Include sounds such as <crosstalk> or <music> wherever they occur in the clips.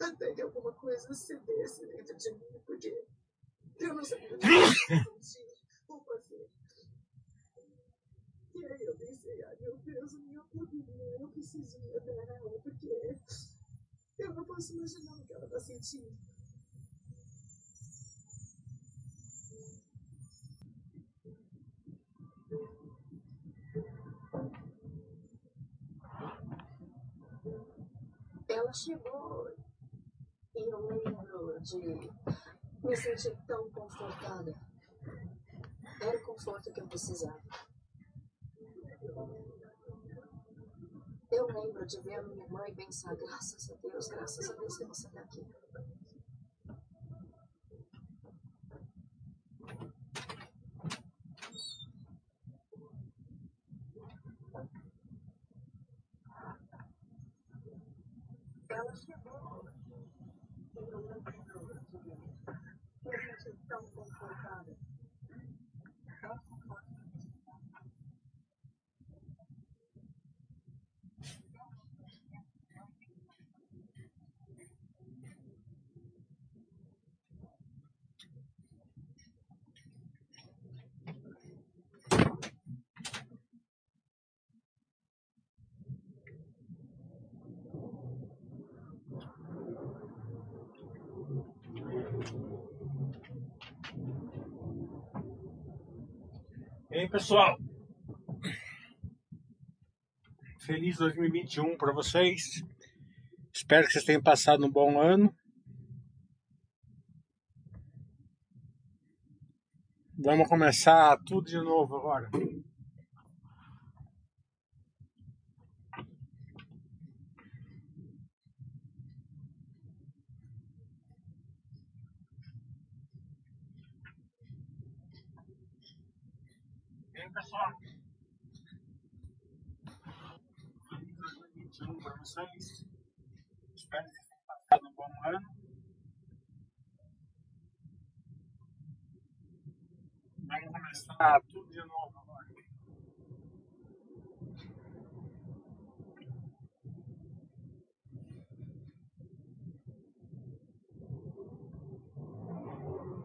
até que alguma coisa cedesse dentro de mim, porque eu não sabia o que <laughs> sentir ou fazer. E aí eu pensei, ai meu Deus, minha poderia, eu preciso ir até ela, porque eu não posso imaginar o que ela está sentindo. Ela chegou e eu lembro de me sentir tão confortada. Era o conforto que eu precisava. Eu lembro de ver a minha irmã e pensar, graças a Deus, graças a Deus que você está aqui. Fellowship. Aí, pessoal? Feliz 2021 para vocês. Espero que vocês tenham passado um bom ano. Vamos começar tudo de novo agora. 2021 para vocês. Espero que tenham passado um bom ano. Vamos começar tudo de novo agora.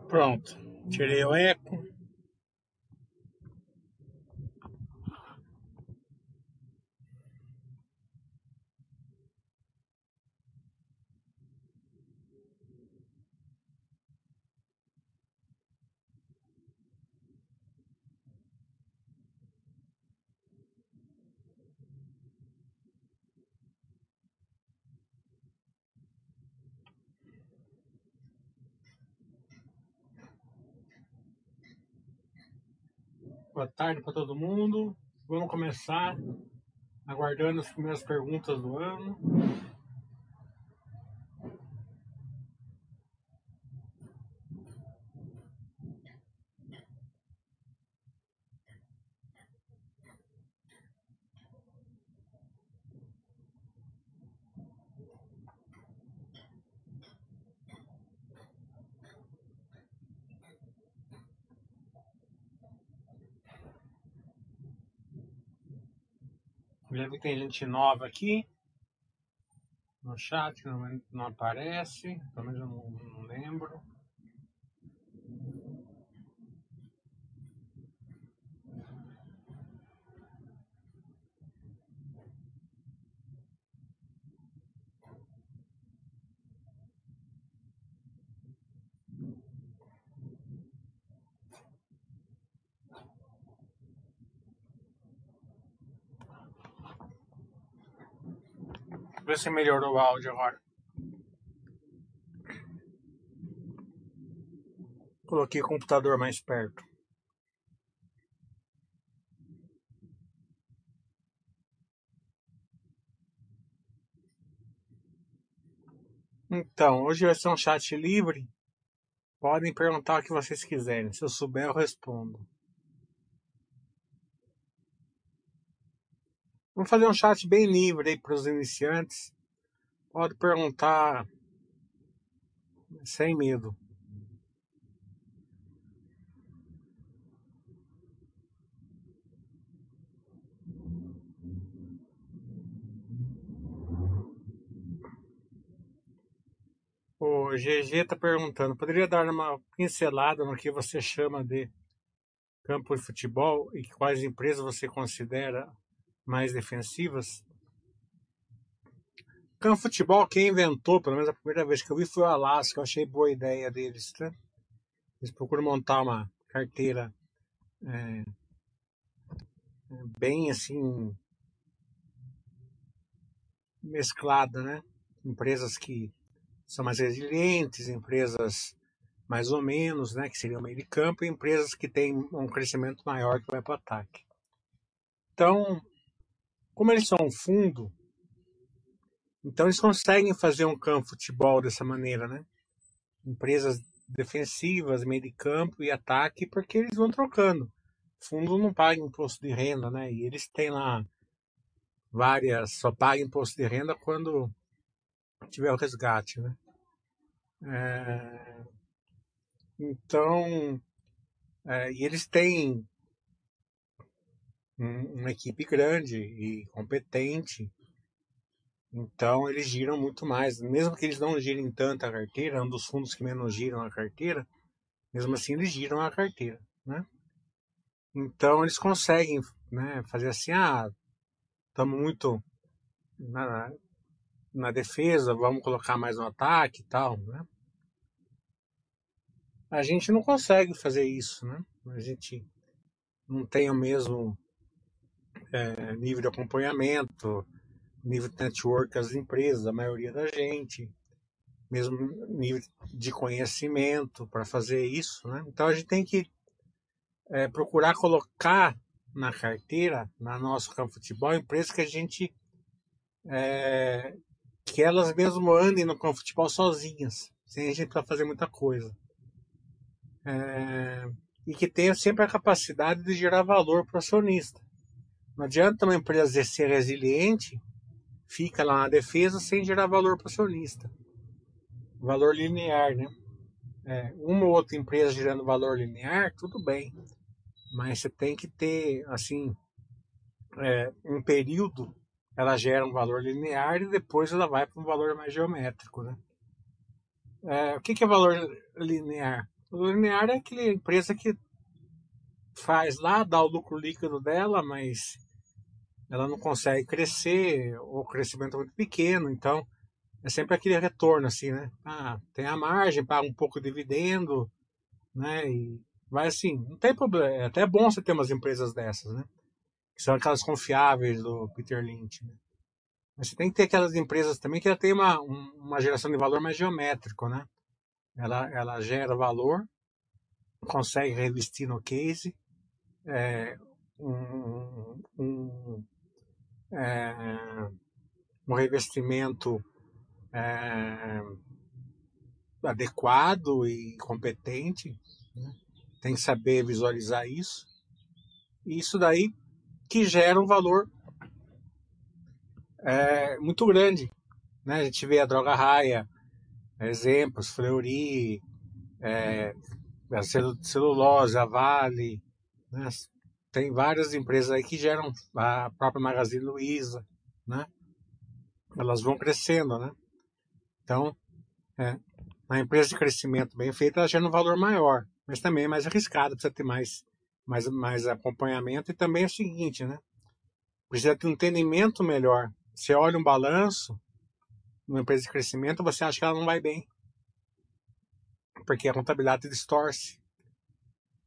Pronto. Tirei o eco. Boa tarde para todo mundo. Vamos começar aguardando as primeiras perguntas do ano. Já vi que tem gente nova aqui. No chat, não, não aparece, pelo menos eu não, não lembro. Vê se melhorou o áudio agora. Coloquei o computador mais perto. Então, hoje vai ser um chat livre. Podem perguntar o que vocês quiserem. Se eu souber, eu respondo. Vamos fazer um chat bem livre aí para os iniciantes. Pode perguntar sem medo. o GG está perguntando, poderia dar uma pincelada no que você chama de campo de futebol e quais empresas você considera mais defensivas? Campo futebol, quem inventou, pelo menos a primeira vez que eu vi, foi o Alasca. Eu achei boa ideia deles. Né? Eles procuram montar uma carteira é, bem assim mesclada, né? Empresas que são mais resilientes, empresas mais ou menos, né, que seriam meio de campo, e empresas que têm um crescimento maior que vai para o ataque. Então, como eles são um fundo, então eles conseguem fazer um campo de futebol dessa maneira, né? Empresas defensivas, meio de campo e ataque, porque eles vão trocando. Fundo não paga imposto de renda, né? E eles têm lá várias, só paga imposto de renda quando tiver o resgate, né? É, então, é, e eles têm um, uma equipe grande e competente, então eles giram muito mais. Mesmo que eles não girem tanto a carteira, é um dos fundos que menos giram a carteira, mesmo assim eles giram a carteira, né? Então eles conseguem né, fazer assim, ah, estamos muito na, na defesa, vamos colocar mais no ataque e tal, né? A gente não consegue fazer isso, né? A gente não tem o mesmo é, nível de acompanhamento, nível de network das empresas, a maioria da gente, mesmo nível de conhecimento para fazer isso, né? Então a gente tem que é, procurar colocar na carteira, na nosso campo de futebol, empresas que a gente é, que elas mesmo andem no campo de futebol sozinhas, sem a gente precisar fazer muita coisa. É, e que tenha sempre a capacidade de gerar valor para o acionista. Não adianta uma empresa ser resiliente, fica lá na defesa sem gerar valor para o acionista. Valor linear, né? É, uma ou outra empresa gerando valor linear, tudo bem. Mas você tem que ter, assim, é, um período ela gera um valor linear e depois ela vai para um valor mais geométrico, né? É, o que, que é valor linear? O linear é aquela empresa que faz lá, dá o lucro líquido dela, mas ela não consegue crescer, ou o crescimento é muito pequeno, então é sempre aquele retorno assim, né? Ah, tem a margem, paga um pouco de dividendo, né? E vai assim, não tem problema, é até bom você ter umas empresas dessas, né? que são aquelas confiáveis do Peter Lynch. Né? Mas você tem que ter aquelas empresas também que ela tem uma, uma geração de valor mais geométrico, né? Ela, ela gera valor, consegue revestir no case, é, um, um, é, um revestimento é, adequado e competente, né? tem que saber visualizar isso. E isso daí que gera um valor é, muito grande. Né? A gente vê a droga raia, exemplos, Fleury, é, a celulose, a Vale, né? Tem várias empresas aí que geram a própria Magazine Luiza, né? Elas vão crescendo, né? Então, é, a empresa de crescimento bem feita, ela gera um valor maior, mas também é mais arriscada, precisa ter mais mais, mais acompanhamento. E também é o seguinte, né? Precisa ter um entendimento melhor. Você olha um balanço, numa empresa de crescimento, você acha que ela não vai bem. Porque a contabilidade distorce,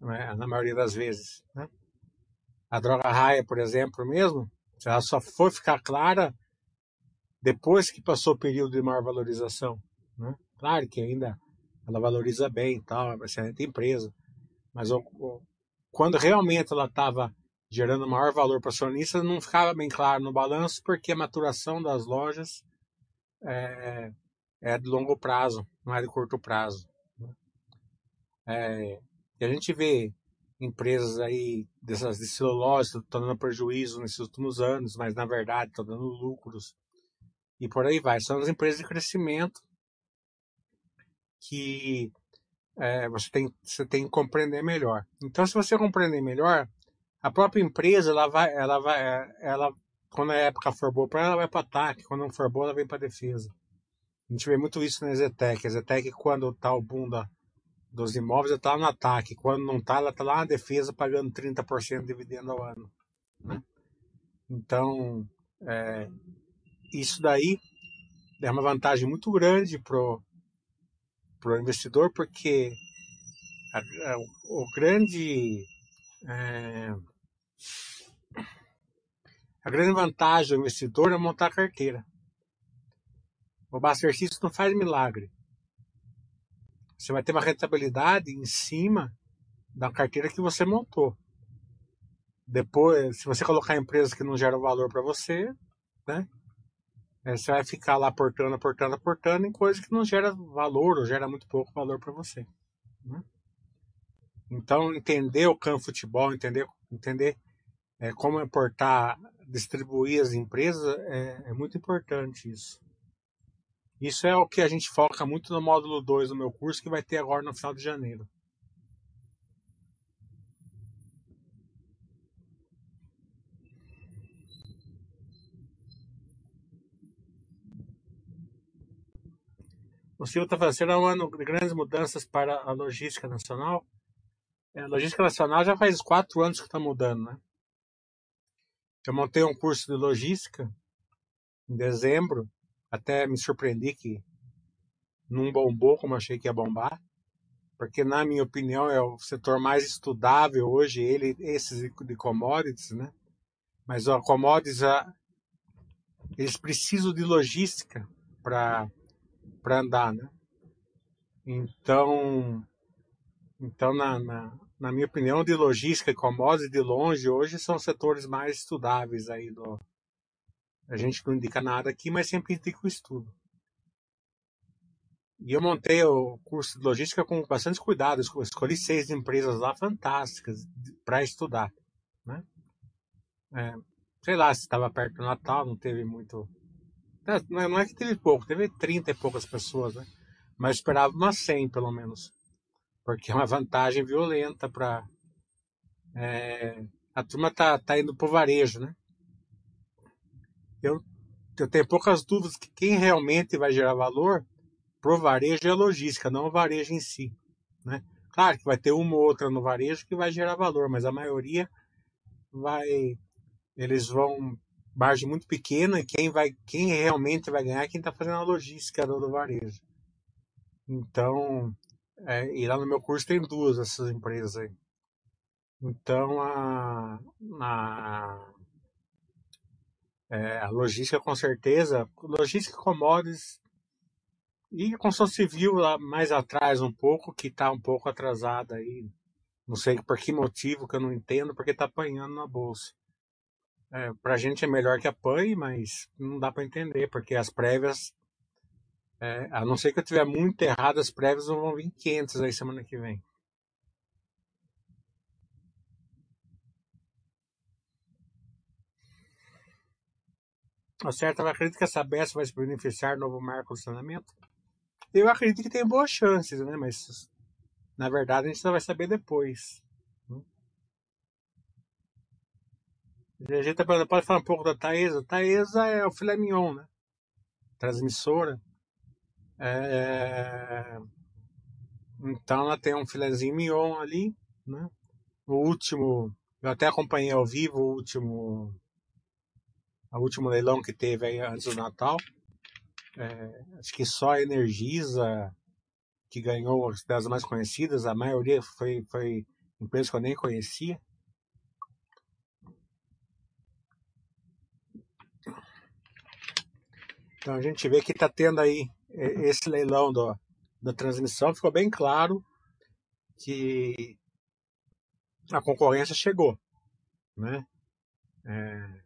né? na maioria das vezes. Né? A droga raia, por exemplo, mesmo, ela só foi ficar clara depois que passou o período de maior valorização. Né? Claro que ainda ela valoriza bem e tal, é uma excelente empresa. Mas quando realmente ela estava gerando maior valor para o acionista, não ficava bem claro no balanço, porque a maturação das lojas é, é de longo prazo, não é de curto prazo. Né? É, e a gente vê empresas aí dessas de celulose estão dando prejuízo nesses últimos anos, mas na verdade estão dando lucros. E por aí vai. São as empresas de crescimento que é, você, tem, você tem que compreender melhor. Então, se você compreender melhor, a própria empresa, ela vai, ela vai, ela, quando a época for boa para ela, vai para ataque, quando não for boa, ela vem para defesa. A gente vê muito isso na Zetec. A Zetec, quando tá o boom da, dos imóveis, ela tá no ataque. Quando não tá, ela tá lá na defesa pagando 30% de dividendo ao ano. Né? Então, é, isso daí é uma vantagem muito grande pro, pro investidor, porque a, a, o grande é, a grande vantagem do investidor é montar a carteira. O System não faz milagre. Você vai ter uma rentabilidade em cima da carteira que você montou. Depois, se você colocar empresas que não geram valor para você, né? É, você vai ficar lá aportando, aportando, aportando em coisas que não gera valor ou gera muito pouco valor para você. Né? Então, entender o campo futebol, entender, entender é, como aportar, distribuir as empresas, é, é muito importante isso. Isso é o que a gente foca muito no módulo 2 do meu curso, que vai ter agora no final de janeiro. O Silvio está fazendo um ano de grandes mudanças para a logística nacional. É, a logística nacional já faz quatro anos que está mudando, né? Eu montei um curso de logística em dezembro até me surpreendi que não bombou como achei que ia bombar, porque na minha opinião é o setor mais estudável hoje, ele esses de commodities, né? Mas a commodities a, eles precisam de logística para para andar, né? Então, então na, na, na, minha opinião, de logística e commodities de longe hoje são setores mais estudáveis aí do, a gente não indica nada aqui, mas sempre indica o estudo. E eu montei o curso de logística com bastante cuidado. Escolhi seis empresas lá fantásticas para estudar. Né? É, sei lá se estava perto do Natal, não teve muito. É, não é que teve pouco, teve 30 e poucas pessoas, né? Mas esperava umas 100 pelo menos. Porque é uma vantagem violenta para. É, a turma tá, tá indo pro varejo, né? Eu, eu tenho poucas dúvidas que quem realmente vai gerar valor pro varejo é a logística, não o varejo em si. Né? Claro que vai ter uma ou outra no varejo que vai gerar valor, mas a maioria vai. Eles vão margem muito pequena e quem vai quem realmente vai ganhar é quem está fazendo a logística do, do varejo. Então, é, e lá no meu curso tem duas dessas empresas aí. Então, a, a, é, a logística, com certeza, logística commodities e a construção civil lá mais atrás um pouco, que está um pouco atrasada aí. Não sei por que motivo que eu não entendo, porque está apanhando na bolsa. É, para a gente é melhor que apanhe, mas não dá para entender, porque as prévias, é, a não ser que eu tiver muito errado, as prévias vão vir 500 aí semana que vem. A certa ela acredita que essa Sabesp vai se beneficiar do novo marco de saneamento? Eu acredito que tem boas chances, né? Mas na verdade a gente só vai saber depois. A gente tá pode falar um pouco da Taesa. Taesa é o filé mignon, né? Transmissora. É... Então ela tem um filézinho mignon ali, né? O último, eu até acompanhei ao vivo o último o último leilão que teve aí antes do Natal. É, acho que só a Energisa que ganhou das mais conhecidas, a maioria foi, foi empresas que eu nem conhecia. Então a gente vê que está tendo aí é, esse leilão do, da transmissão, ficou bem claro que a concorrência chegou, né? É,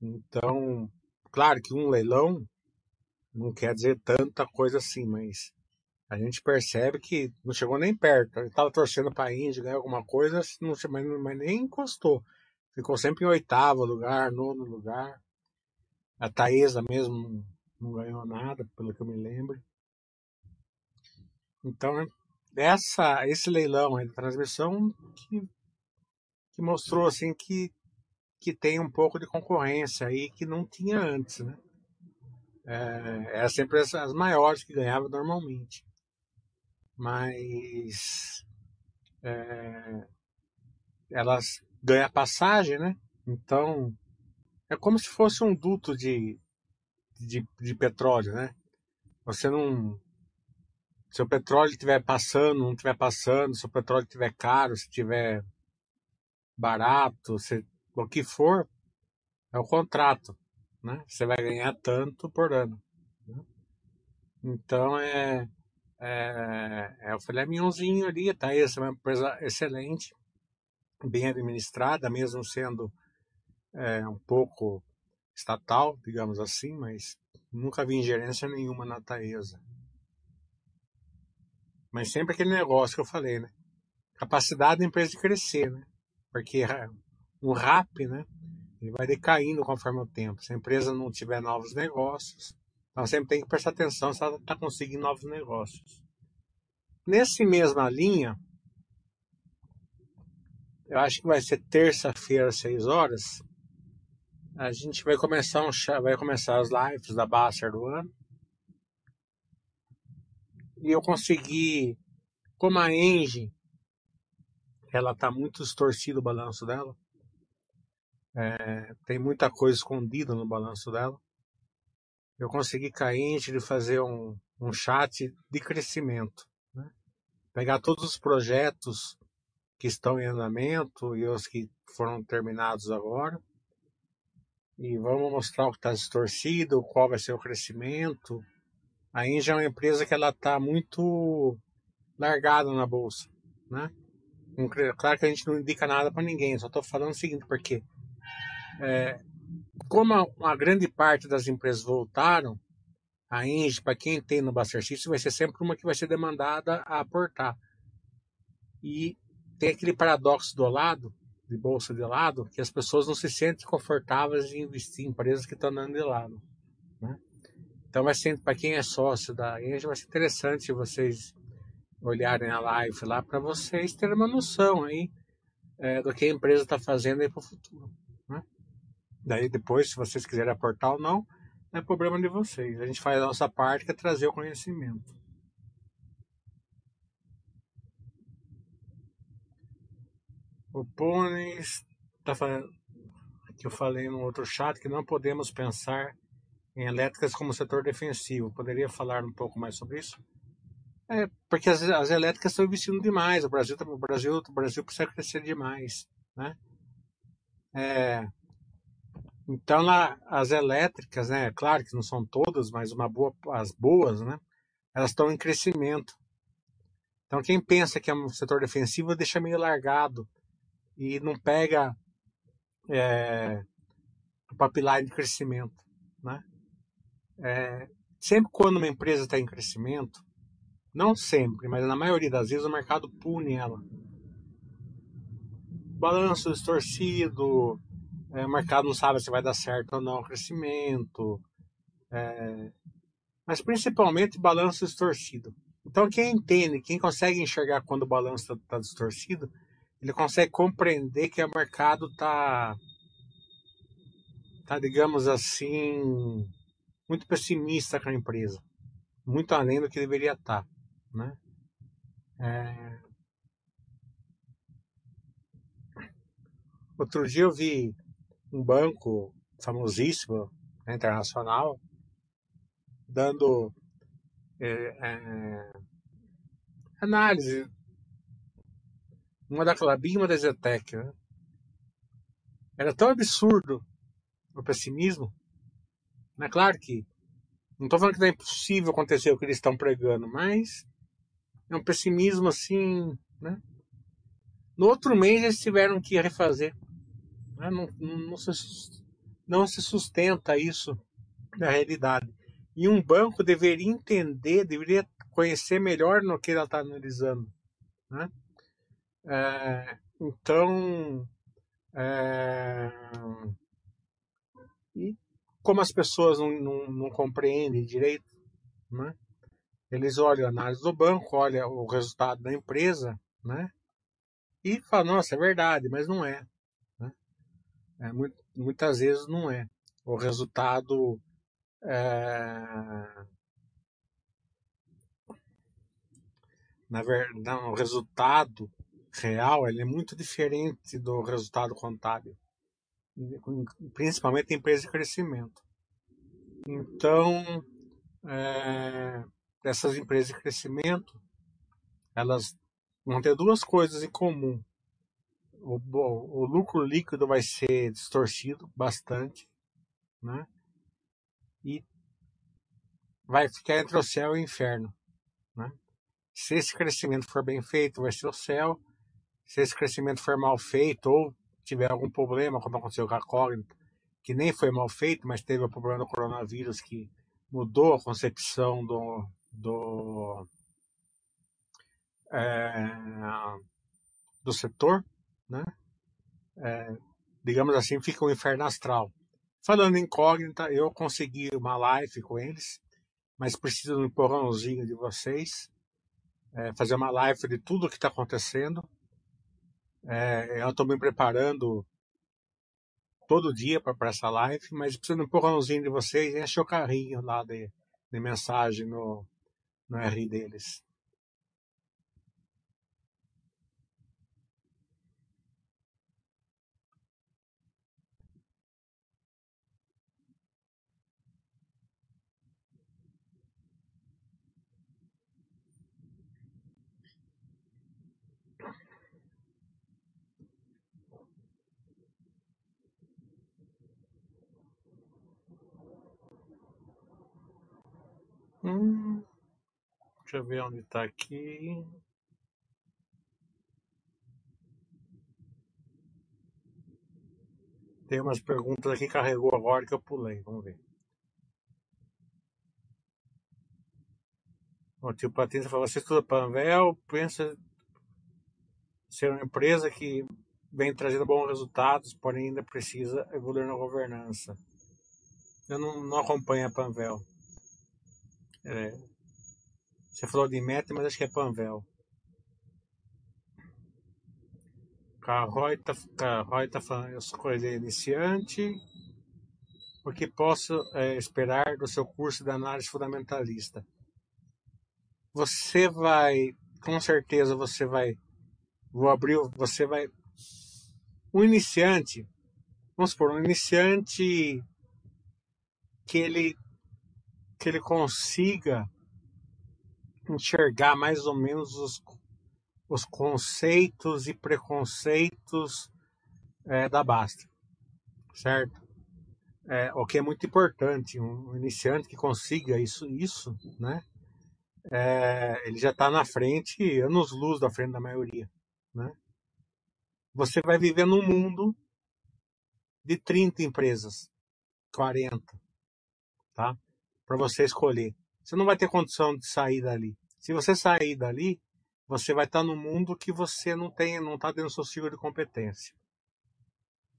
então, claro que um leilão não quer dizer tanta coisa assim, mas a gente percebe que não chegou nem perto. Ele estava torcendo para a Índia ganhar alguma coisa, não, mas, mas nem encostou. Ficou sempre em oitavo lugar, nono lugar. A Taesa mesmo não ganhou nada, pelo que eu me lembro. Então, essa, esse leilão aí da transmissão que, que mostrou assim que que tem um pouco de concorrência aí que não tinha antes, né? é, eram sempre as, as maiores que ganhavam normalmente. Mas é, elas ganham passagem, né? Então é como se fosse um duto de, de, de petróleo, né? Você não. Se o petróleo estiver passando, não estiver passando, se o petróleo estiver caro, se estiver barato, se, o que for, é o contrato, né? Você vai ganhar tanto por ano. Né? Então é, é, é o filé mignonzinho ali, tá? Essa é uma empresa excelente, bem administrada, mesmo sendo é, um pouco estatal, digamos assim, mas nunca vi ingerência nenhuma na Taesa. Mas sempre aquele negócio que eu falei, né? Capacidade da empresa de crescer, né? Porque um RAP, né? Ele vai decaindo conforme o tempo. Se a empresa não tiver novos negócios, então sempre tem que prestar atenção se ela está conseguindo novos negócios. Nesse mesma linha, eu acho que vai ser terça-feira às 6 horas. A gente vai começar um vai começar as lives da Baster do ano. E eu consegui, como a Engie, ela está muito distorcido o balanço dela. É, tem muita coisa escondida no balanço dela. Eu consegui carente de fazer um, um chat de crescimento. Né? Pegar todos os projetos que estão em andamento e os que foram terminados agora. E vamos mostrar o que está distorcido, qual vai ser o crescimento. A Inja é uma empresa que ela está muito largada na bolsa, né? Claro que a gente não indica nada para ninguém, só estou falando o seguinte, porque é, como a, a, grande parte das empresas voltaram, a Engie, para quem tem no Buster vai ser sempre uma que vai ser demandada a aportar. E tem aquele paradoxo do lado, de bolsa de lado, que as pessoas não se sentem confortáveis em investir em empresas que estão andando de lado. Né? Então vai ser, para quem é sócio da Engie, vai ser interessante vocês olharem a live lá para vocês terem uma noção aí é, do que a empresa está fazendo aí para o futuro. Daí depois, se vocês quiserem aportar ou não, é problema de vocês. A gente faz a nossa parte que é trazer o conhecimento. O Pôneis está falando que eu falei no outro chat que não podemos pensar em elétricas como setor defensivo. Poderia falar um pouco mais sobre isso? É, porque as, as elétricas estão investindo demais. O Brasil, tá, o Brasil, o Brasil precisa crescer demais, né? É, então as elétricas, né? Claro que não são todas, mas uma boa, as boas, né? Elas estão em crescimento. Então quem pensa que é um setor defensivo deixa meio largado e não pega é, o pipeline de crescimento, né? É, sempre quando uma empresa está em crescimento, não sempre, mas na maioria das vezes o mercado pune ela. Balanço distorcido, é, o mercado não sabe se vai dar certo ou não o crescimento, é, mas principalmente balanço distorcido. Então quem entende, quem consegue enxergar quando o balanço está tá distorcido, ele consegue compreender que o mercado está, tá, digamos assim, muito pessimista com a empresa, muito além do que deveria estar. Tá. Né? É... Outro dia eu vi um banco famosíssimo, né, internacional, dando é, é, análise, uma da Clabin e uma da Zetec. Né? Era tão absurdo o pessimismo. É claro que não estou falando que não é impossível acontecer o que eles estão pregando, mas é um pessimismo assim, né? No outro mês eles tiveram que refazer. Né? Não, não, se, não se sustenta isso na realidade. E um banco deveria entender, deveria conhecer melhor no que ela está analisando. Né? É, então, é, e como as pessoas não, não, não compreendem direito, né? Eles olham a análise do banco, olham o resultado da empresa, né? E falam, nossa, é verdade, mas não é. É muitas vezes não é. O resultado é, na verdade, o resultado real ele é muito diferente do resultado contábil, principalmente em empresas de crescimento. Então, é, essas empresas de crescimento, elas vão ter duas coisas em comum. O, o, lucro líquido vai ser distorcido bastante, né? E vai ficar entre o céu e o inferno, né? Se esse crescimento for bem feito, vai ser o céu. Se esse crescimento for mal feito ou tiver algum problema, como aconteceu com a Cognita, que nem foi mal feito, mas teve o problema do coronavírus que mudou a concepção do, do, é, do setor, né? É, digamos assim, fica um inferno astral. Falando incógnita, eu consegui uma live com eles, mas preciso de um empurrãozinho de vocês, é, fazer uma live de tudo o que está acontecendo. É, eu estou me preparando todo dia para essa live, mas preciso de um empurrãozinho de vocês. Enche o carrinho lá de, de mensagem no, no R deles. Hum, deixa eu ver onde está aqui. Tem umas perguntas aqui carregou agora que eu pulei. Vamos ver. O tio Patrícia falou, você estuda Panvel, pensa ser uma empresa que vem trazendo bons resultados, porém ainda precisa evoluir na governança. Eu não, não acompanho a Panvel. É, você falou de meta, mas acho que é Panvel. Carroy tá, Carroy tá falando, eu sou iniciante. O que posso é, esperar do seu curso de análise fundamentalista? Você vai, com certeza você vai, vou abrir, você vai, um iniciante, vamos supor, um iniciante que ele que ele consiga enxergar mais ou menos os, os conceitos e preconceitos é, da Basta, certo? É, o que é muito importante, um iniciante que consiga isso, isso, né? É, ele já está na frente, anos luz da frente da maioria, né? Você vai viver num mundo de 30 empresas, 40, tá? Para você escolher. Você não vai ter condição de sair dali. Se você sair dali, você vai estar no mundo que você não tem, não está dentro do seu ciclo de competência.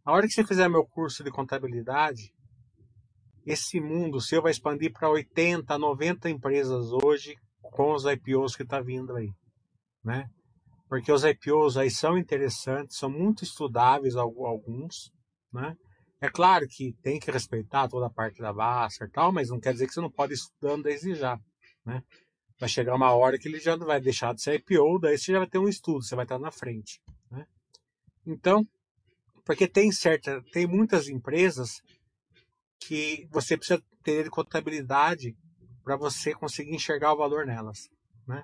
A hora que você fizer meu curso de contabilidade, esse mundo seu vai expandir para 80, 90 empresas hoje com os IPOs que está vindo aí, né? Porque os IPOs aí são interessantes, são muito estudáveis alguns, né? É claro que tem que respeitar toda a parte da Vassar e tal, mas não quer dizer que você não pode ir estudando desde já, né? Vai chegar uma hora que ele já vai deixar de ser IPO, daí você já vai ter um estudo, você vai estar na frente, né? Então, porque tem certa, tem muitas empresas que você precisa ter contabilidade para você conseguir enxergar o valor nelas, né?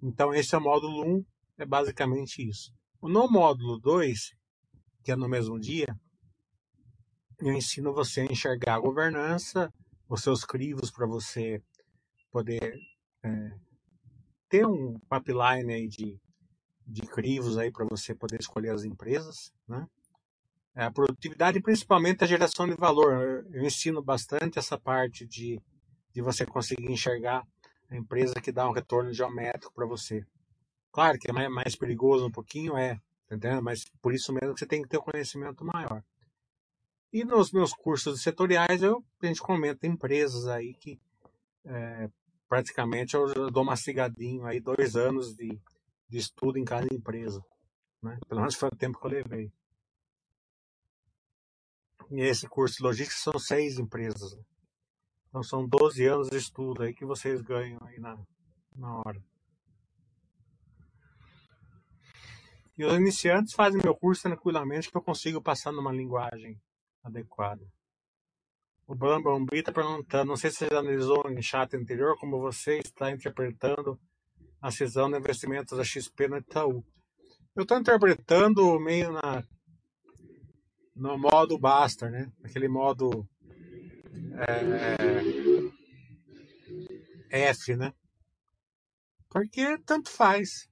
Então esse é o módulo 1, é basicamente isso. No módulo 2, que é no mesmo dia, eu ensino você a enxergar a governança, os seus crivos para você poder é, ter um pipeline aí de, de crivos aí para você poder escolher as empresas, né? É, a produtividade, principalmente a geração de valor. Eu ensino bastante essa parte de, de você conseguir enxergar a empresa que dá um retorno geométrico para você. Claro que é mais, perigoso um pouquinho, é, tá? Mas por isso mesmo que você tem que ter um conhecimento maior. E nos meus cursos setoriais eu, a gente comenta empresas aí que é, praticamente eu dou mastigadinho aí dois anos de, de estudo em cada empresa. Né? Pelo menos foi o tempo que eu levei. E esse curso de logística são seis empresas. Então são 12 anos de estudo aí que vocês ganham aí na, na hora. E os iniciantes fazem meu curso tranquilamente que eu consigo passar numa linguagem adequada. O Bambambi está perguntando, não sei se você já analisou em chat anterior, como você está interpretando a cisão de investimentos da XP no Itaú. Eu estou interpretando meio na, no modo Baster, né? Aquele modo é, F, né? Porque tanto faz.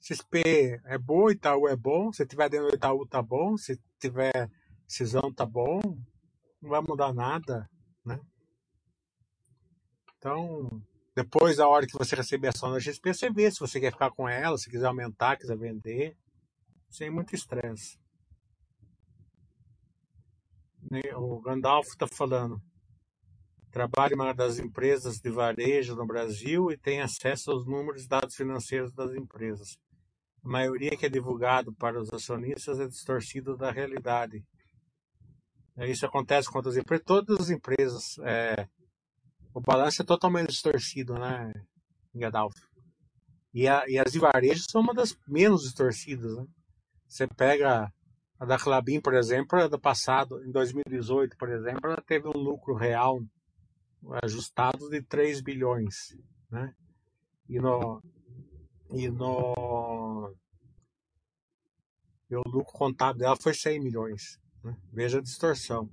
XP é bom, Itaú é bom. Se tiver dentro do Itaú, tá bom. Se tiver cisão, tá bom. Não vai mudar nada, né? Então, depois da hora que você receber a da XP, você vê se você quer ficar com ela, se quiser aumentar, quiser vender. Sem muito estresse. O Gandalf está falando. Trabalha em uma das empresas de varejo no Brasil e tem acesso aos números e dados financeiros das empresas. A maioria que é divulgado para os acionistas é distorcido da realidade. Isso acontece com outras empresas. Todas as empresas, é, o balanço é totalmente distorcido, né, Gandalf? E, a, e as de varejo são uma das menos distorcidas, né? Você pega a da Clabin, por exemplo, do passado, em 2018, por exemplo, ela teve um lucro real ajustado de 3 bilhões, né? E no e no e o lucro contábil dela foi 100 milhões. Né? Veja a distorção.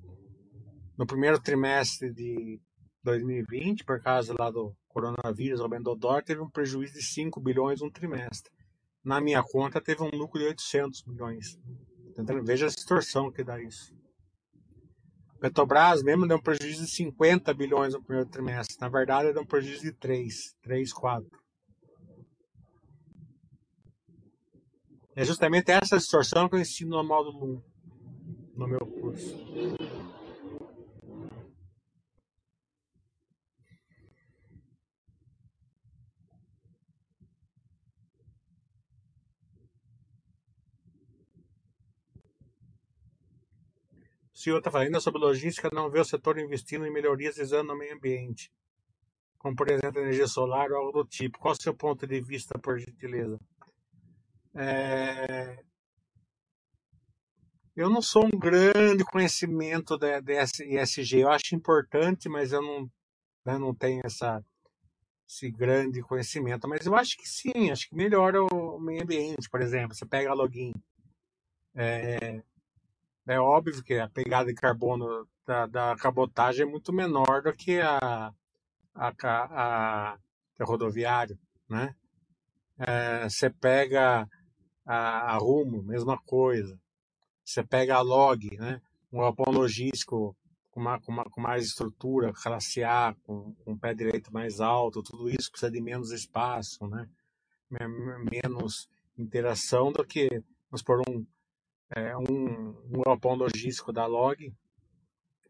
No primeiro trimestre de 2020, por causa lá do coronavírus, do dólar, teve um prejuízo de 5 bilhões um trimestre. Na minha conta, teve um lucro de 800 milhões. Entendeu? Veja a distorção que dá isso. Petrobras mesmo deu um prejuízo de 50 bilhões no primeiro trimestre. Na verdade, deu um prejuízo de 3, 3, 4. É justamente essa distorção que eu ensino no módulo 1, no meu curso. senhor está falando sobre logística, não vê o setor investindo em melhorias visando o meio ambiente, como por exemplo energia solar ou algo do tipo. Qual o seu ponto de vista, por gentileza? É... Eu não sou um grande conhecimento da, ESG. Eu acho importante, mas eu não, né, não tenho essa, esse grande conhecimento. Mas eu acho que sim, acho que melhora o meio ambiente, por exemplo. Você pega a login. É, é óbvio que a pegada de carbono da, da cabotagem é muito menor do que a, a, a, a rodoviário, né? É, você pega a, a, Rumo, mesma coisa. Você pega a Log, né? Um galpão logístico com, uma, com, uma, com mais estrutura, classe A, com, com pé direito mais alto, tudo isso precisa de menos espaço, né? Menos interação do que, vamos um, é, um, um galpão logístico da Log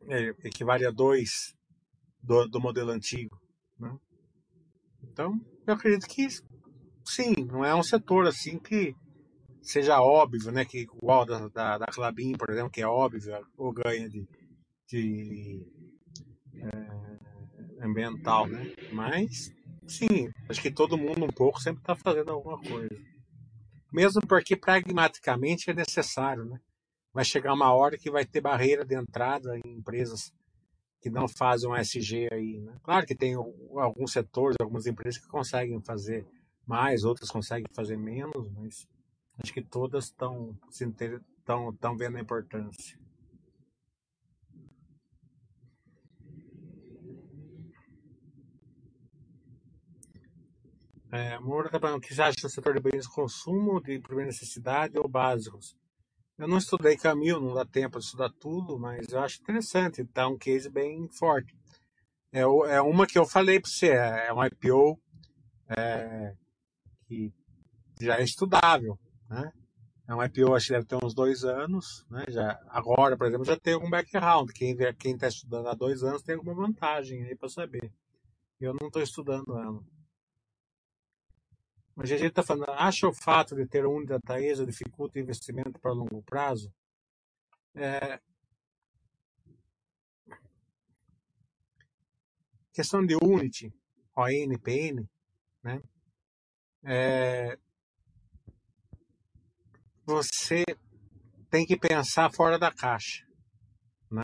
é, equivale a dois do, do modelo antigo. Né? Então, eu acredito que sim, não é um setor assim que seja óbvio, né? Que igual da, da, da Clabin, por exemplo, que é óbvio o ganho de, de é, ambiental, né? Mas sim, acho que todo mundo um pouco sempre está fazendo alguma coisa mesmo porque pragmaticamente é necessário, né? Vai chegar uma hora que vai ter barreira de entrada em empresas que não fazem um SG aí, né? Claro que tem alguns setores, algumas empresas que conseguem fazer mais, outras conseguem fazer menos, mas acho que todas estão estão vendo a importância. É, Moura o que você acha do setor de bens de consumo, de primeira necessidade ou básicos? Eu não estudei Camil, não dá tempo de estudar tudo, mas eu acho interessante, está um case bem forte. É, é uma que eu falei para você, é, é um IPO é, que já é estudável, né? É um IPO, acho que deve ter uns dois anos, né? Já, agora, por exemplo, já tem algum background. Quem está estudando há dois anos tem alguma vantagem aí para saber. Eu não estou estudando ela. Mas a gente está falando, acha o fato de ter um da Taesa dificulta o investimento para longo prazo? É... questão de Unity, ON, PN, né? É, você tem que pensar fora da caixa, né?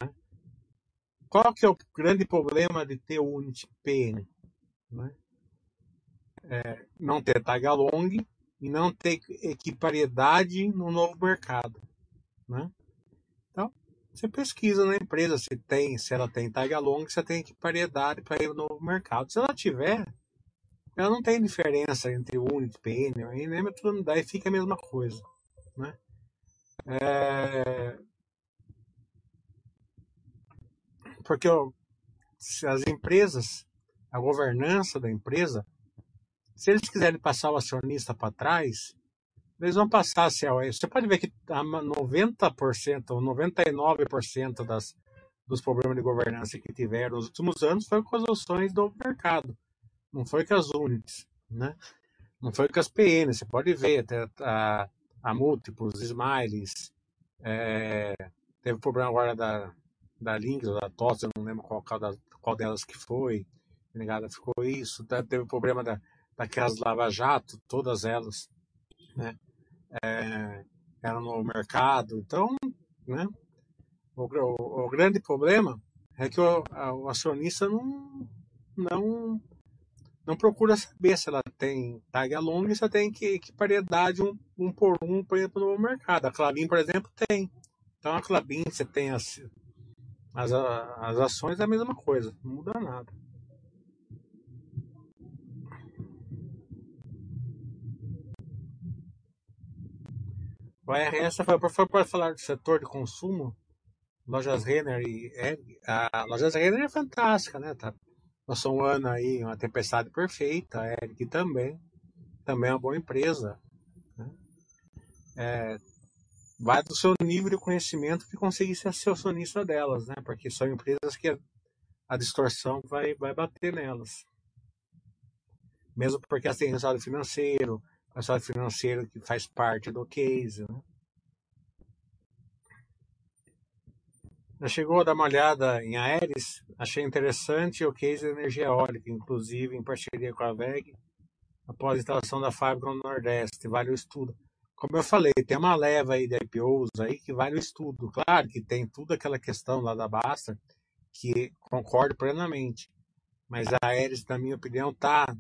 Qual que é o grande problema de ter o Unity PN? Né? É, não ter tag along e não ter equipariedade no novo mercado, né? Então, você pesquisa na empresa se tem, se ela tem tag along, se ela tem equipariedade para ir no novo mercado. Se ela tiver, ela não tem diferença entre Unity, PN, tudo daí fica a mesma coisa, né? É... Porque as empresas, a governança da empresa, se eles quiserem passar o acionista para trás, eles vão passar a COE. Você pode ver que 90% ou 99% das, dos problemas de governança que tiveram nos últimos anos foi com as ações do mercado. Não foi com as units, né? Não foi com as PN. Você pode ver, até a, a múltiplos, smiles, é, teve problema agora da, da ou da TOTS, eu não lembro qual, qual, da, qual delas que foi. Negada ficou isso. Teve problema da, daquelas lava-jato, todas elas, né? É, eram no mercado. Então, né? O, o, o grande problema é que o, o acionista não, não, não procura saber se ela tem tag along e se tem que, que paridade um, um por um, por exemplo, no mercado. A Clabin, por exemplo, tem. Então a Clabin, você tem as, as, as ações é a mesma coisa, não muda nada. O ARS foi, por favor, falar do setor de consumo, lojas Renner e Ering. A lojas Renner é fantástica, né? Tá, passou um ano aí, uma tempestade perfeita, a Ering também, também é uma boa empresa. Né? É, vai do seu nível de conhecimento de conseguir ser acionista delas, né? Porque são empresas que a, a distorção vai, vai bater nelas. Mesmo porque elas têm resultado financeiro, resultado financeiro que faz parte do case, né? Já chegou a dar uma olhada em Aeres? Achei interessante o case de energia eólica, inclusive em parceria com a VEG, após a instalação da fábrica no Nordeste. Vale o estudo como eu falei, tem uma leva aí de IPOs aí que vale o estudo. Claro que tem tudo aquela questão lá da Basta, que concordo plenamente. Mas a Aeres, na minha opinião, está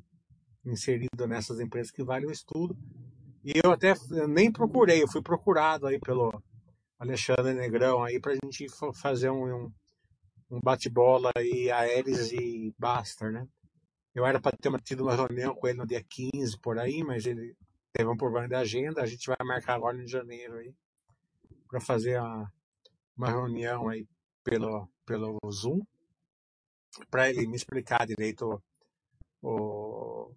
inserida nessas empresas que valem o estudo. E eu até nem procurei, eu fui procurado aí pelo Alexandre Negrão aí para a gente fazer um, um, um bate-bola aí, Aeres e Basta, né? Eu era para ter tido uma reunião com ele no dia 15 por aí, mas ele teve um problema de agenda, a gente vai marcar agora em janeiro aí para fazer uma, uma reunião aí pelo, pelo Zoom para ele me explicar direito o,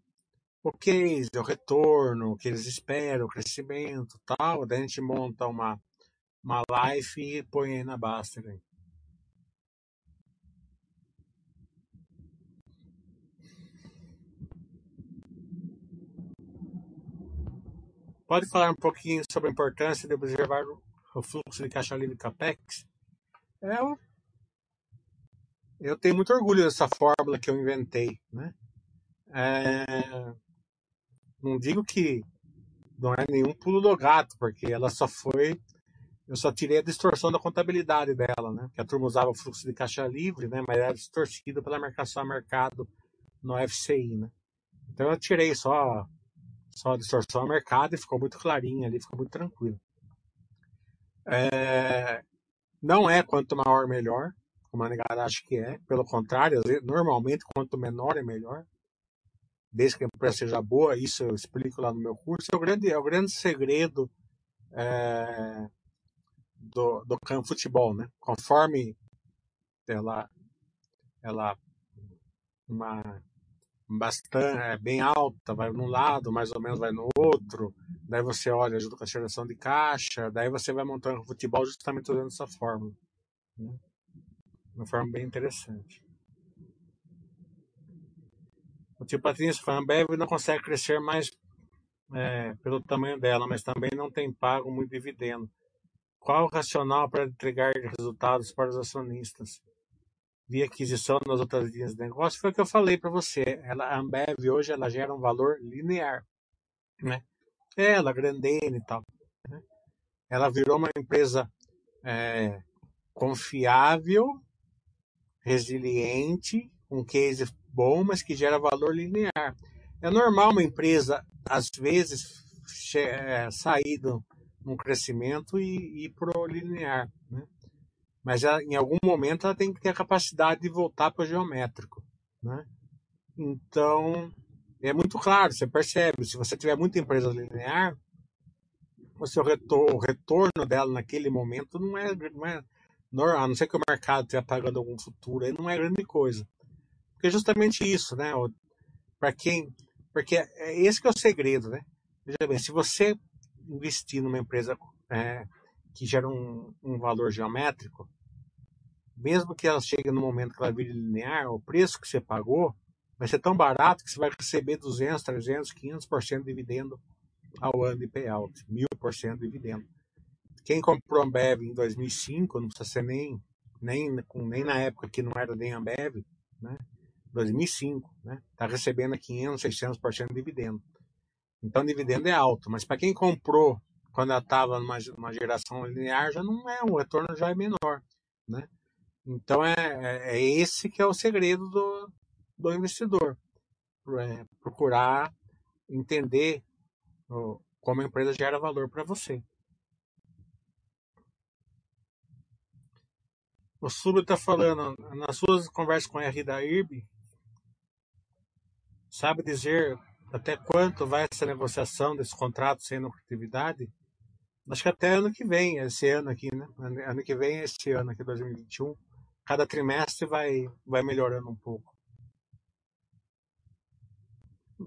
o case, o retorno, o que eles esperam, o crescimento tal. Daí a gente monta uma, e aí na Baster. Aí. Pode falar um pouquinho sobre a importância de observar o fluxo de caixa livre CAPEX? Eu, eu tenho muito orgulho dessa fórmula que eu inventei. Né? É, não digo que não é nenhum pulo do gato, porque ela só foi. Eu só tirei a distorção da contabilidade dela, né? Que a turma usava o fluxo de caixa livre, né? Mas era distorcido pela marcação a mercado no FCI, né? Então eu tirei só só distorção ao mercado e ficou muito clarinho ali, ficou muito tranquilo. É, não é quanto maior melhor, como a negada acha que é. Pelo contrário, normalmente quanto menor é melhor. Desde que a empresa seja boa, isso eu explico lá no meu curso. É o grande, é o grande segredo é, do, do campo futebol, né? Conforme ela, ela uma bastante, é, bem alta, vai num lado, mais ou menos vai no outro. Daí você olha junto com a geração de caixa, daí você vai montando o futebol justamente usando essa fórmula. Né? Uma forma bem interessante. O tio Patrício Ambev não consegue crescer mais é, pelo tamanho dela, mas também não tem pago muito dividendo. Qual o racional para entregar resultados para os acionistas? via aquisição nas outras linhas de negócio, foi o que eu falei para você. Ela, a Ambev hoje ela gera um valor linear, né? Ela, Grandene e tal. Né? Ela virou uma empresa é, confiável, resiliente, um case bom, mas que gera valor linear. É normal uma empresa, às vezes, é, sair de um crescimento e ir para o linear. Né? Mas ela, em algum momento ela tem que ter a capacidade de voltar para o geométrico. Né? Então, é muito claro, você percebe, se você tiver muita empresa linear, o seu retorno, o retorno dela naquele momento não é, não é normal, a não ser que o mercado esteja pagando algum futuro, aí não é grande coisa. Porque é justamente isso, né? Para quem. Porque é esse que é o segredo, né? Veja bem, se você investir numa empresa é, que gera um, um, valor geométrico, mesmo que ela chegue no momento que ela vire linear, o preço que você pagou vai ser tão barato que você vai receber 200, 300, 500% de dividendo ao ano de payout, 1000% de dividendo. Quem comprou Ambev em 2005, não precisa ser nem, nem, nem na época que não era nem Ambev, né? 2005, né? Está recebendo 500, 600% de dividendo. Então, o dividendo é alto, mas para quem comprou quando ela estava numa, numa geração linear, já não é, o retorno já é menor, né? Então, é, é, é esse que é o segredo do, do investidor. É, procurar entender como a empresa gera valor para você. O Sub está falando, nas suas conversas com a R da IRB, sabe dizer até quanto vai essa negociação desse contrato sem lucratividade? Acho que até ano que vem, esse ano aqui, né? Ano que vem, esse ano aqui, 2021. Cada trimestre vai, vai melhorando um pouco.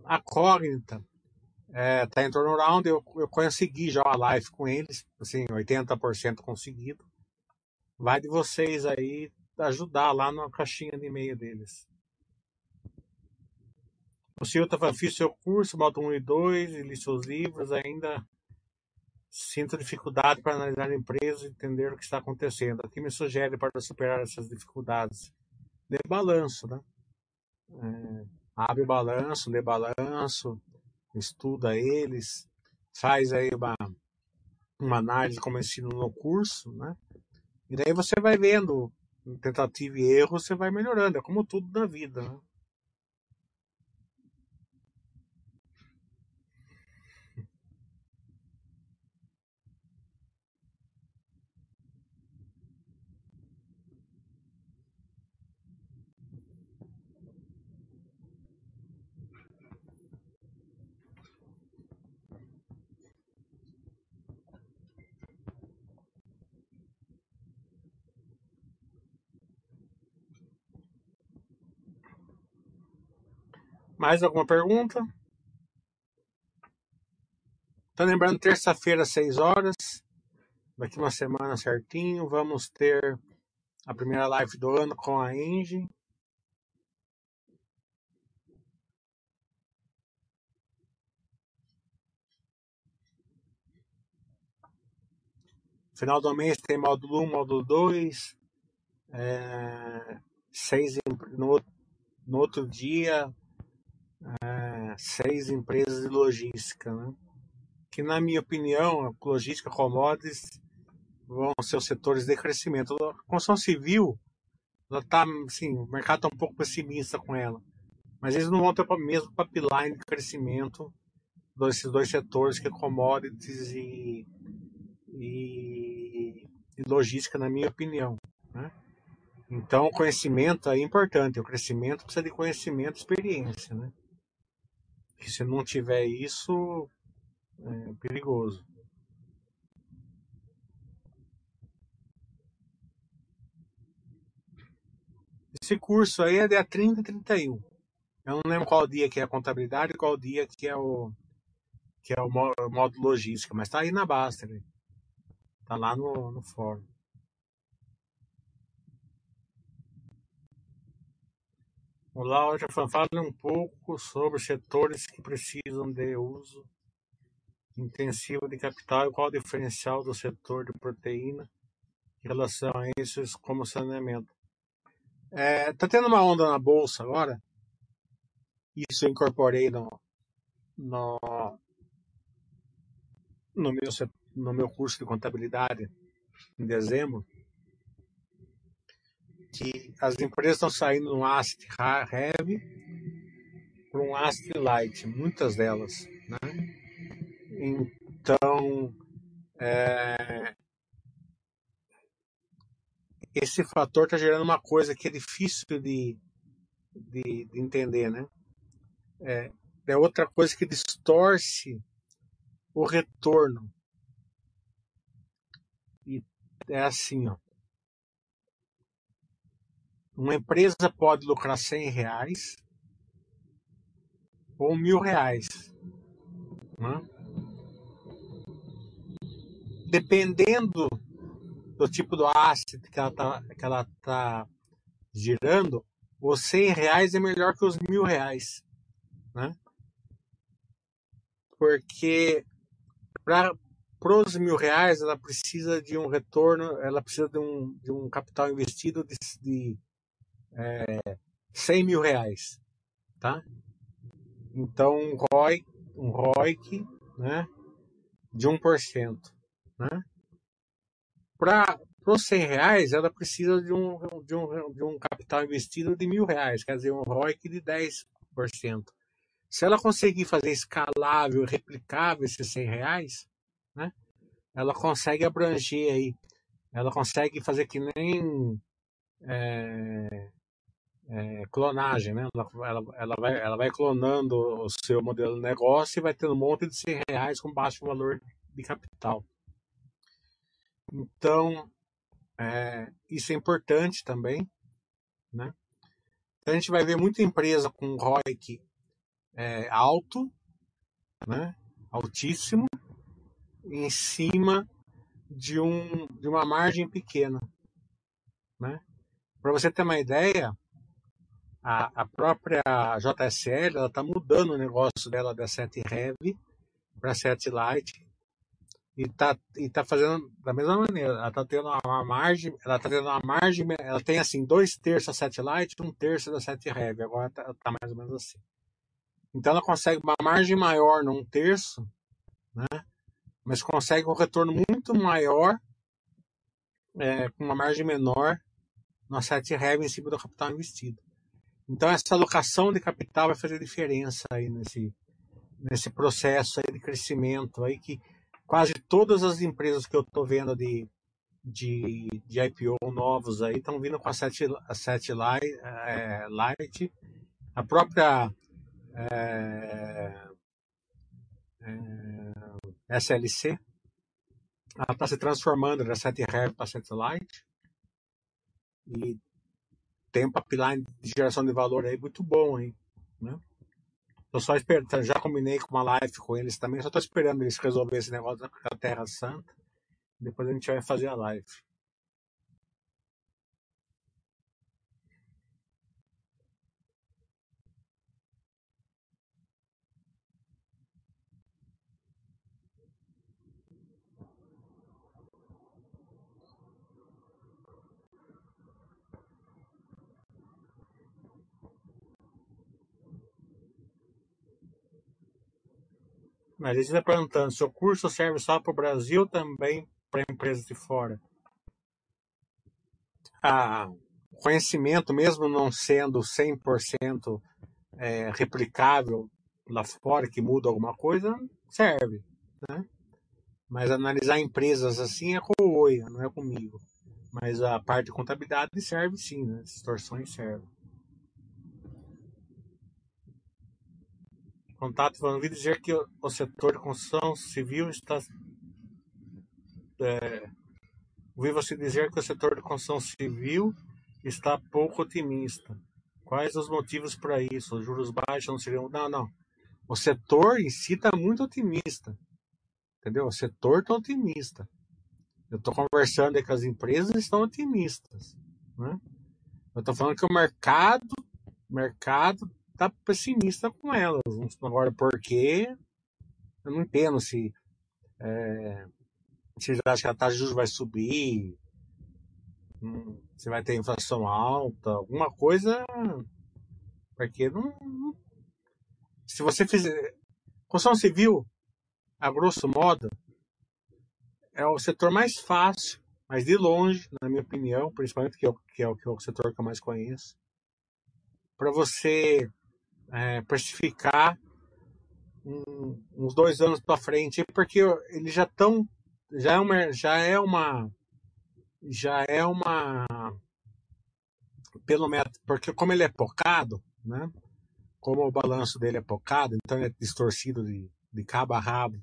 A Cognita é, tá em turnaround, eu, eu consegui já a live com eles, assim, 80% conseguido. Vai de vocês aí ajudar lá na caixinha de e-mail deles. O senhor estava fiz seu curso, modo 1 e 2, li seus livros, ainda sinto dificuldade para analisar a empresa e entender o que está acontecendo. O que me sugere para superar essas dificuldades? Dê balanço, né? É, abre o balanço, lê balanço, estuda eles, faz aí uma, uma análise como ensino no curso, né? E daí você vai vendo, tentativa e erro, você vai melhorando. É como tudo na vida, né? Mais alguma pergunta? Tá lembrando, terça-feira, às 6 horas, daqui uma semana certinho, vamos ter a primeira live do ano com a Engie. Final do mês tem módulo 1, módulo 2. É, seis, no, no outro dia, é, seis empresas de logística, né? que na minha opinião, logística, commodities vão ser os setores de crescimento. A construção civil, ela tá, assim, o mercado está um pouco pessimista com ela, mas eles não vão ter o mesmo pipeline de crescimento desses dois setores que é commodities e, e, e logística, na minha opinião. Né? Então, conhecimento é importante. O crescimento precisa de conhecimento e experiência. Né? Que se não tiver isso, é perigoso. Esse curso aí é dia 30 e 31. Eu não lembro qual dia que é a contabilidade e qual dia que é o que é o modo logística, mas tá aí na Baster. Tá lá no, no fórum. Olá, hoje fale um pouco sobre setores que precisam de uso intensivo de capital e qual o diferencial do setor de proteína em relação a esses como saneamento. É, tá tendo uma onda na bolsa agora. Isso eu incorporei no, no, no, meu, no meu curso de contabilidade em dezembro. Que as empresas estão saindo de um asset heavy para um asset light, muitas delas. Né? Então, é, esse fator está gerando uma coisa que é difícil de, de, de entender, né? É, é, outra coisa que distorce o retorno. E é assim, ó. Uma empresa pode lucrar 100 reais ou mil reais. Né? Dependendo do tipo do asset que ela está que ela tá girando, os 100 reais é melhor que os mil reais. Né? Porque para os mil reais ela precisa de um retorno, ela precisa de um, de um capital investido de, de é, 100 mil reais. Tá? Então um ROI, um ROIC né, de 1%. Né? para os 100 reais, ela precisa de um, de, um, de um capital investido de mil reais, quer dizer, um ROIC de 10%. Se ela conseguir fazer escalável, replicável esses 100 reais, né, ela consegue abranger aí, ela consegue fazer que nem é, é, clonagem, né? Ela, ela, ela, vai, ela vai clonando o seu modelo de negócio e vai tendo um monte de 100 reais com baixo valor de capital. Então, é, isso é importante também. Né? A gente vai ver muita empresa com ROIC é, alto, né? altíssimo, em cima de, um, de uma margem pequena. Né? Para você ter uma ideia, a, a própria JSL está mudando o negócio dela da 7 Heavy para 7 Light e tá, e tá fazendo da mesma maneira. Ela tá tendo uma margem, ela tá tendo uma margem, ela tem assim, dois terços da satellite, um terço da set heavy. Agora tá, tá, mais ou menos assim. Então ela consegue uma margem maior num terço, né? Mas consegue um retorno muito maior é, com uma margem menor na set heavy em cima do capital investido. Então essa alocação de capital vai fazer diferença aí nesse nesse processo aí de crescimento aí que quase todas as empresas que eu estou vendo de, de, de IPO novos aí estão vindo com a 7, a 7 Light, é, Light. A própria é, é, SLC está se transformando da 7 Rev para 7 Light. E tem um pipeline de geração de valor aí muito bom, hein? Né? Só esperando, já combinei com uma live com eles também, só tô esperando eles resolver esse negócio da Terra Santa. Depois a gente vai fazer a live. Mas ele está perguntando se o curso serve só para o Brasil também para empresas de fora. Ah, o conhecimento, mesmo não sendo 100% é, replicável lá fora, que muda alguma coisa, serve. Né? Mas analisar empresas assim é com o Oi, não é comigo. Mas a parte de contabilidade serve sim, né? distorções servem. Contato, ouvi dizer que o setor de construção civil está. É, ouvi você dizer que o setor de construção civil está pouco otimista. Quais os motivos para isso? Os juros baixos não seriam. Não, não. O setor em si está muito otimista. Entendeu? O setor está otimista. Eu estou conversando com as empresas estão otimistas. Né? Eu estou falando que o mercado, mercado tá pessimista com elas. Agora, por quê? Eu não entendo se, é, se eles acham que a taxa de juros vai subir. hum, você vai ter inflação alta, alguma coisa. Porque não. Se você fizer. Construção civil, a grosso modo, é o setor mais fácil, mas de longe, na minha opinião, principalmente que é o, que é o, que é o setor que eu mais conheço, para você é, precificar um, uns dois anos para frente, porque eles já estão, já é uma, já é uma, já é uma, pelo menos, porque como ele é pocado, né? Como o balanço dele é pocado, então ele é distorcido de, de cabo a rabo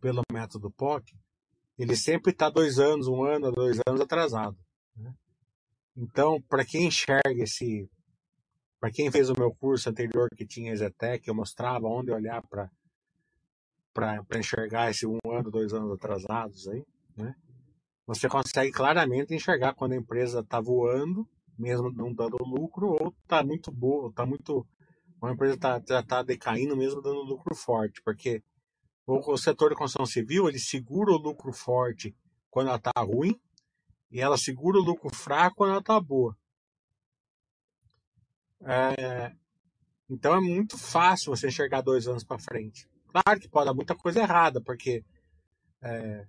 pelo método POC, ele sempre está dois anos, um ano, dois anos atrasado. Né? Então, para quem enxerga esse, para quem fez o meu curso anterior que tinha Zetec, eu mostrava onde olhar para para enxergar esse um ano, dois anos atrasados aí, né? Você consegue claramente enxergar quando a empresa está voando, mesmo não dando lucro, ou está muito boa, está muito, uma empresa tá, está decaindo mesmo dando lucro forte, porque o, o setor de construção civil ele segura o lucro forte quando ela está ruim e ela segura o lucro fraco quando ela está boa. É, então é muito fácil você enxergar dois anos para frente. Claro que pode dar muita coisa errada, porque é,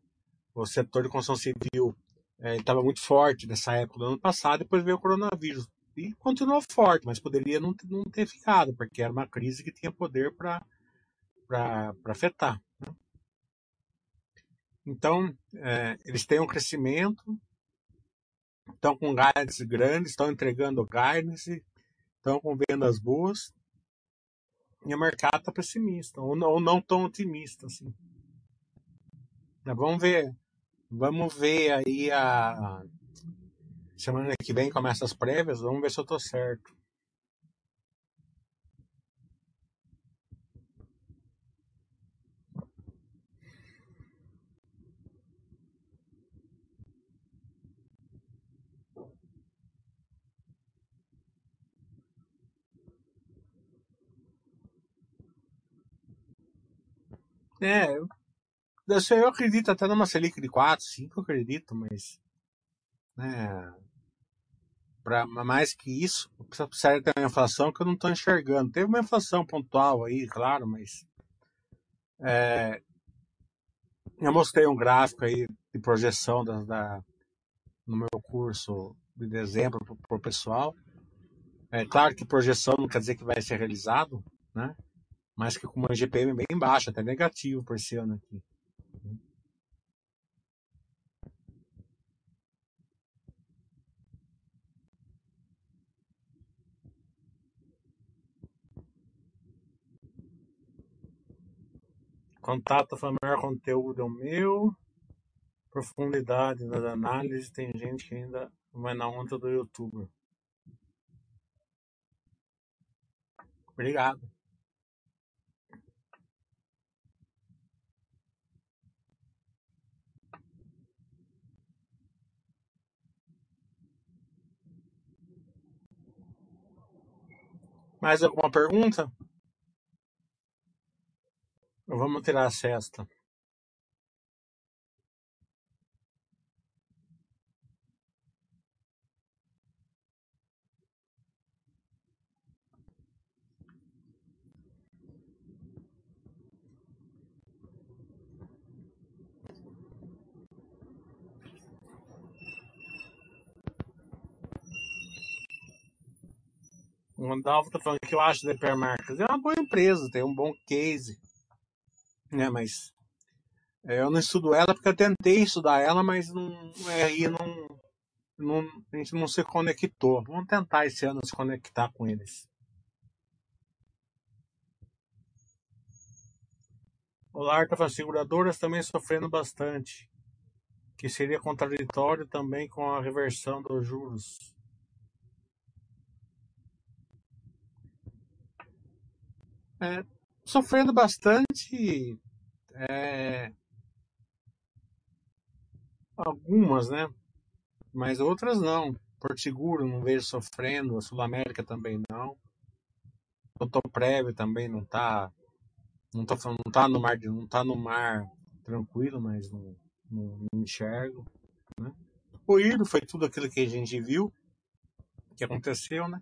o setor de construção civil estava é, muito forte nessa época do ano passado, depois veio o coronavírus. E continuou forte, mas poderia não, não ter ficado, porque era uma crise que tinha poder para afetar. Né? Então, é, eles têm um crescimento, estão com guidance grandes, estão entregando guidance, estão com vendas boas, e o mercado está pessimista, ou não, ou não tão otimista. Assim. vamos ver. Vamos ver aí a. Semana que vem começa as prévias, vamos ver se eu estou certo. É, eu, eu acredito até numa Selic de 4, 5, eu acredito, mas. Né, para mais que isso, precisa ter uma inflação que eu não estou enxergando. Teve uma inflação pontual aí, claro, mas. É, eu mostrei um gráfico aí de projeção da, da no meu curso de dezembro para o pessoal. É claro que projeção não quer dizer que vai ser realizado, né? Mas que com uma GPM bem baixa, até negativo por esse ano aqui. Contato foi o conteúdo é o meu. Profundidade das análises, tem gente que ainda vai na onda do youtuber. Obrigado. Mais alguma pergunta? Vamos tirar a cesta. O Randolfo tá falando que eu acho da Hypermarket é uma boa empresa, tem um bom case. Né, mas eu não estudo ela porque eu tentei estudar ela, mas não, aí não, não, a gente não se conectou. Vamos tentar esse ano se conectar com eles. O Lar tá falando, seguradoras também sofrendo bastante, que seria contraditório também com a reversão dos juros. É, sofrendo bastante. É, algumas, né? Mas outras não. Porto Seguro não vejo sofrendo, a Sul América também não. O Prévio também não está não tá, não tá no mar não tá no mar tranquilo, mas não, não, não enxergo, né? ruído, foi tudo aquilo que a gente viu, que aconteceu, né?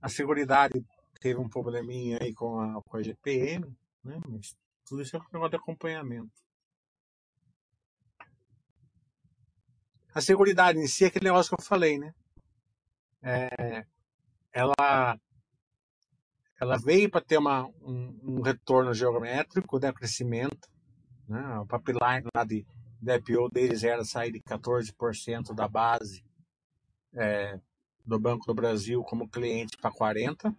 A Seguridade teve um probleminha aí com a, com a GPM, né? Mas tudo isso é um negócio de acompanhamento. A Seguridade em si é aquele negócio que eu falei, né? É, ela ela veio para ter uma, um, um, retorno geométrico, né, crescimento. Né, o pipeline lá de, de IPO deles era sair de 14% da base é, do Banco do Brasil como cliente para 40%.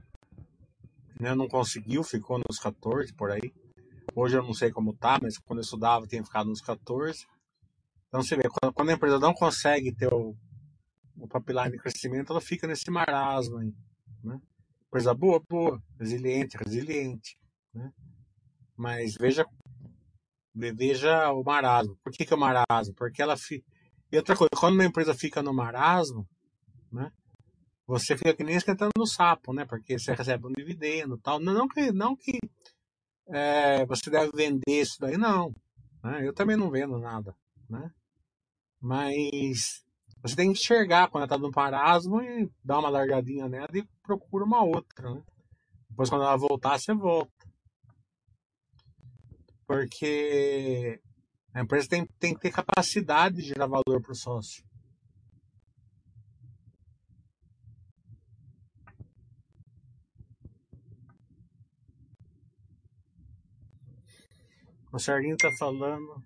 Né, não conseguiu, ficou nos 14% por aí. Hoje eu não sei como tá, mas quando eu estudava tinha ficado nos 14%. Então você vê, quando, quando a empresa não consegue ter o, o pipeline de crescimento, ela fica nesse marasmo aí. Né? Coisa boa, boa, resiliente, resiliente. Né? Mas veja, veja o marasmo. Por que, que é o marasmo? Porque ela fica. E outra coisa, quando uma empresa fica no marasmo, né? Você fica que nem esquentando no sapo, né? Porque você recebe um dividendo tal. Não, que, não que é, você deve vender isso daí, não. Né? Eu também não vendo nada, né? Mas você tem que enxergar quando ela está no parasmo e dar uma largadinha nela e procura uma outra, né? Depois quando ela voltar, você volta. Porque a empresa tem, tem que ter capacidade de gerar valor para o sócio. O Sardinho está falando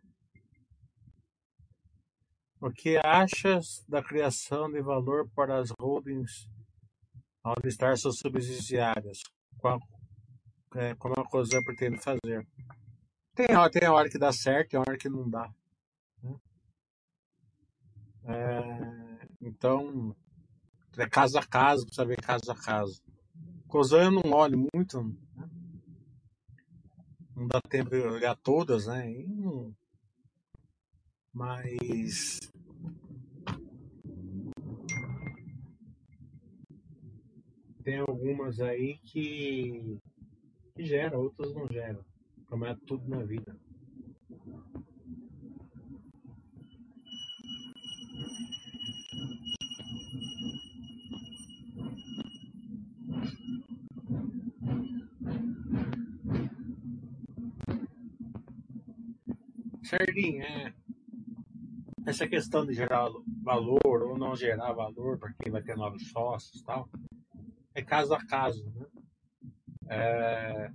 o que achas da criação de valor para as holdings ao listar suas subsidiárias? Qual, é, como a COSAN pretende fazer? Tem, tem hora que dá certo, tem hora que não dá. Né? É, então, é caso a caso, precisa ver caso a caso. COSAN eu não olho muito, né? Não dá tempo de olhar todas, né? Mas tem algumas aí que, que geram, outras não geram. Como é tudo na vida. Sardinha, é, essa questão de gerar valor ou não gerar valor para quem vai ter novos sócios tal, é caso a caso. Né? É,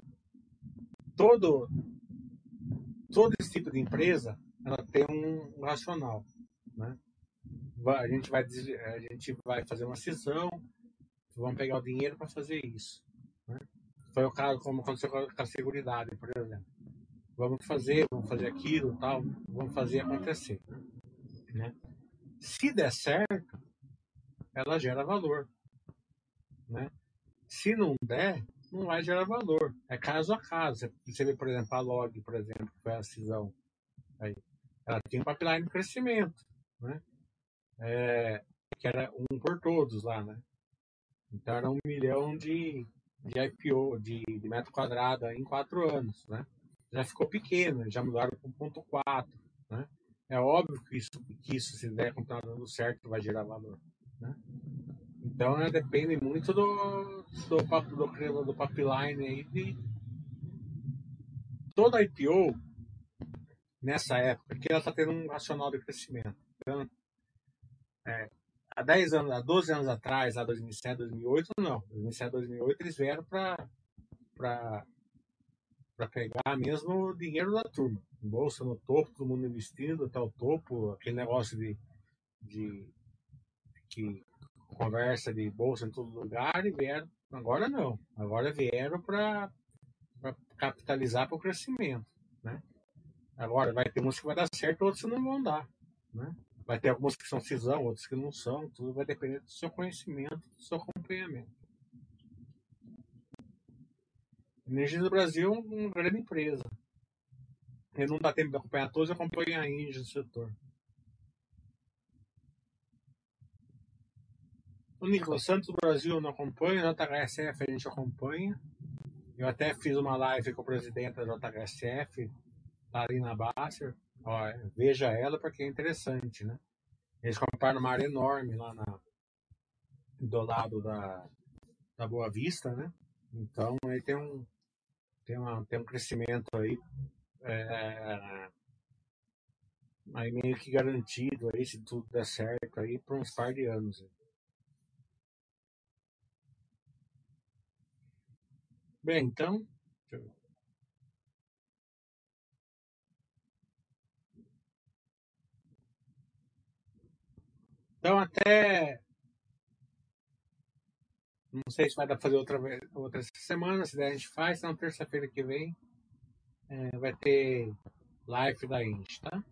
todo, todo esse tipo de empresa ela tem um racional. Né? A, gente vai, a gente vai fazer uma cisão, vamos pegar o dinheiro para fazer isso. Né? Foi o caso como aconteceu com a Seguridade, por exemplo. Vamos fazer, vamos fazer aquilo, tal, vamos fazer acontecer. Né? Se der certo, ela gera valor. Né? Se não der, não vai gerar valor. É caso a caso. Você vê, por exemplo, a Log, por exemplo, que foi a cisão. Aí. Ela tem um pipeline de crescimento. Né? É, que era um por todos lá, né? Então era um milhão de, de IPO, de, de metro quadrado em quatro anos, né? Já ficou pequeno, já mudaram para 1.4, né? É óbvio que isso, que isso se der continuar dando certo, vai gerar valor. Né? Então, né, depende muito do, do, do, do pipeline aí de toda IPO nessa época, que ela está tendo um racional de crescimento. Então, é, há 10 anos, há 12 anos atrás, há 2007, 2008, não. 2007, 2008, eles vieram para pegar mesmo o dinheiro da turma bolsa no topo, todo mundo investindo até o topo, aquele negócio de, de que conversa de bolsa em todo lugar e vieram. Agora não, agora vieram para capitalizar para o crescimento. Né? Agora vai ter uns que vai dar certo, outros que não vão dar. Né? Vai ter alguns que são cisão, outros que não são, tudo vai depender do seu conhecimento, do seu acompanhamento. Energia do Brasil é uma grande empresa. Ele não dá tempo de acompanhar todos, acompanha a Índia do setor. O Nicolas Santos do Brasil não acompanha, o JHSF a gente acompanha. Eu até fiz uma live com o presidente da JHSF, Larina Basser. Ó, veja ela porque é interessante, né? Eles compraram uma área enorme lá na, do lado da, da Boa Vista, né? Então aí tem um, tem uma, tem um crescimento aí, é, aí meio que garantido aí, se tudo der certo aí, por uns par de anos. Bem, então, então até não sei se vai dar pra fazer outra outra semana, se der a gente faz, então terça-feira que vem é, vai ter live da Indy, tá?